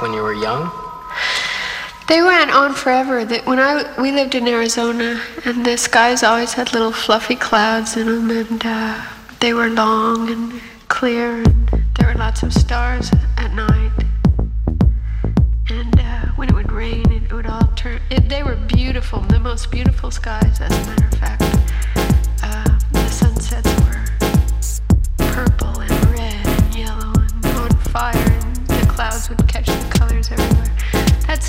when you were young? They went on forever. That when I we lived in Arizona, and the skies always had little fluffy clouds in them, and uh, they were long and clear, and there were lots of stars at night. And uh, when it would rain, it would all turn. It, they were beautiful, the most beautiful skies, as a matter of fact. Uh,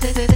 this, this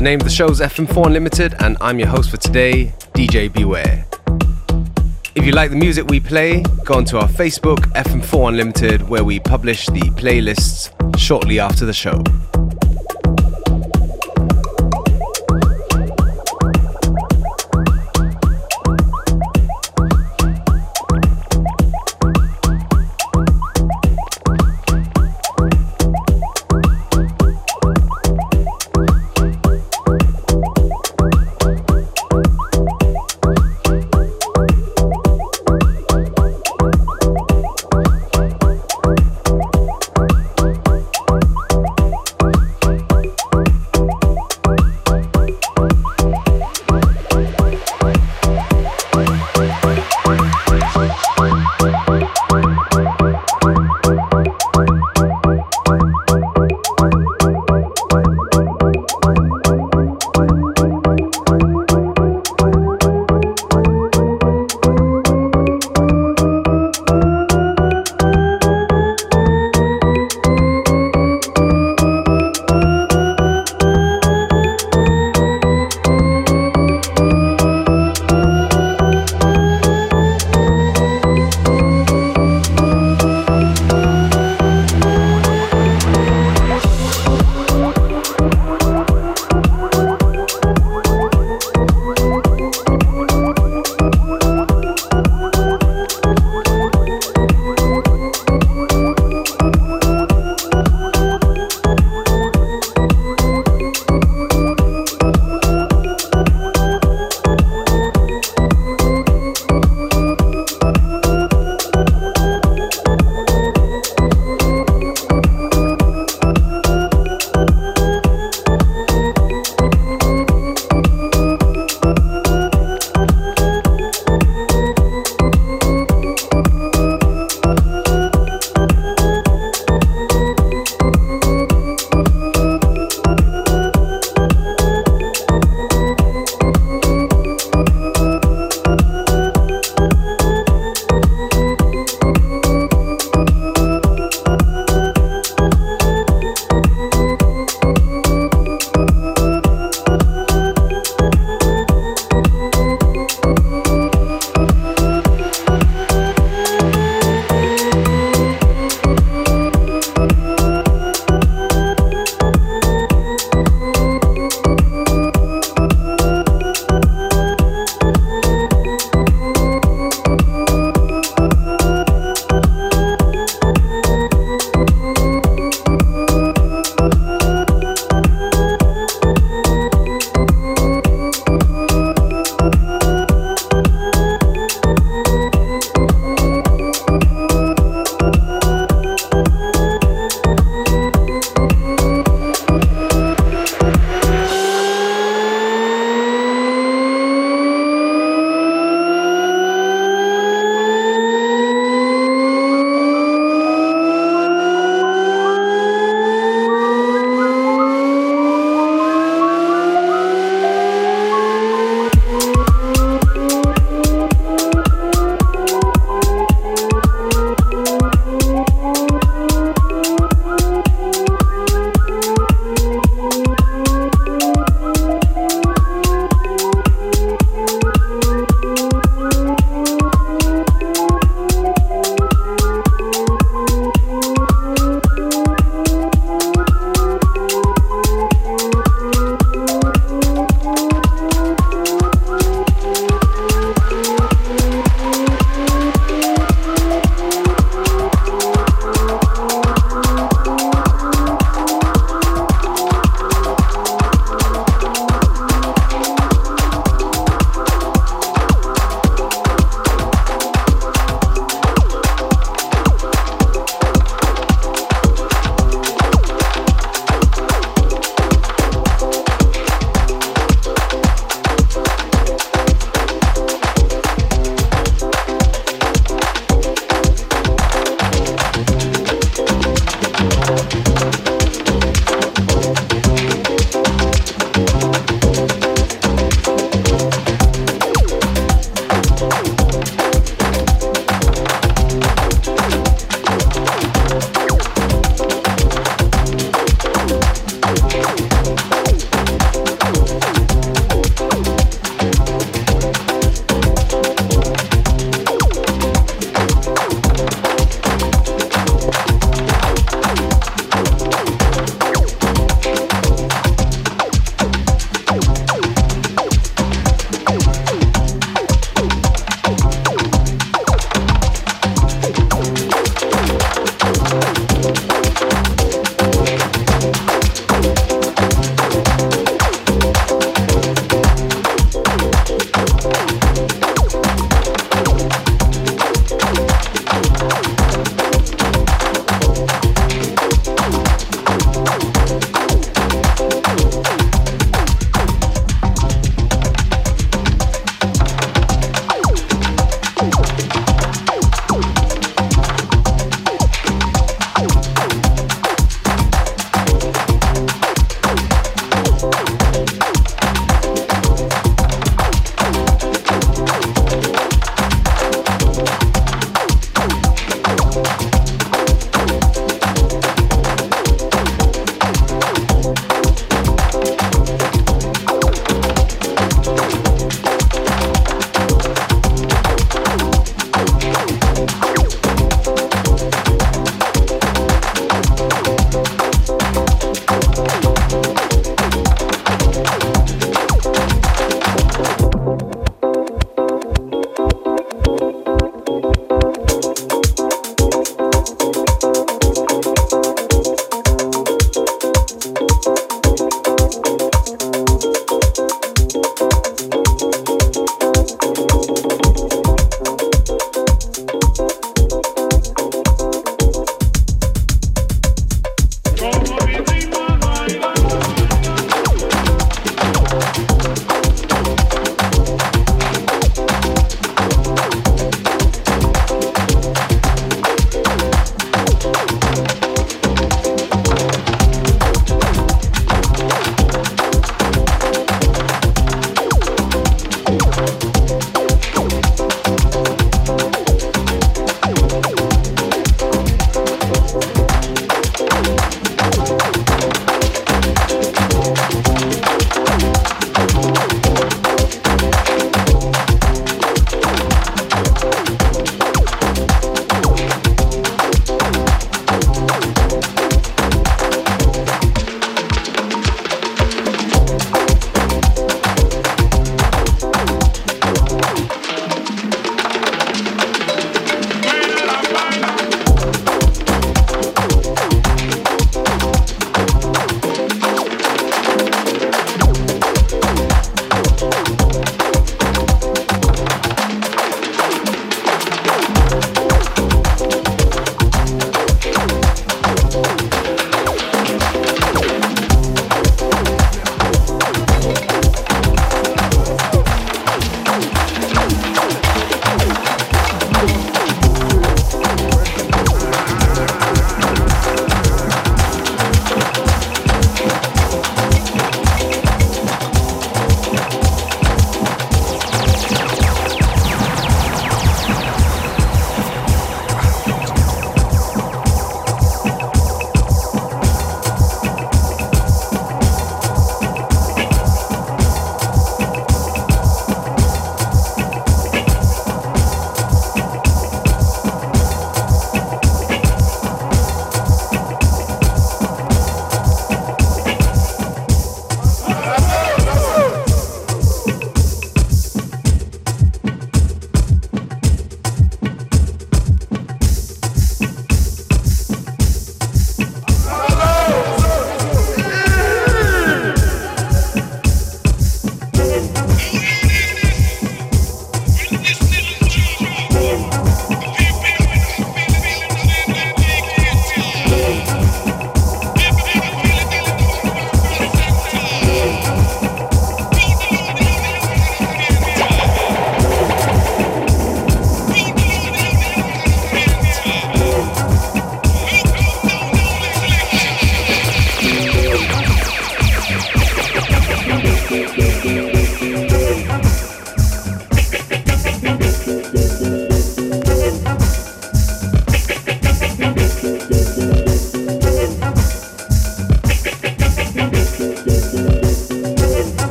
The name of the show is FM4 Unlimited, and I'm your host for today, DJ Beware. If you like the music we play, go onto our Facebook, FM4 Unlimited, where we publish the playlists shortly after the show.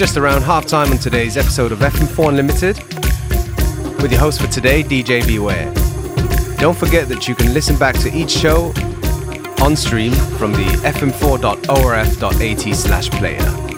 Just around half time on today's episode of FM4 Unlimited with your host for today, DJ Beware. Don't forget that you can listen back to each show on stream from the fm4.orf.at slash player.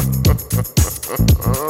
Ha ha ha ha ha ha.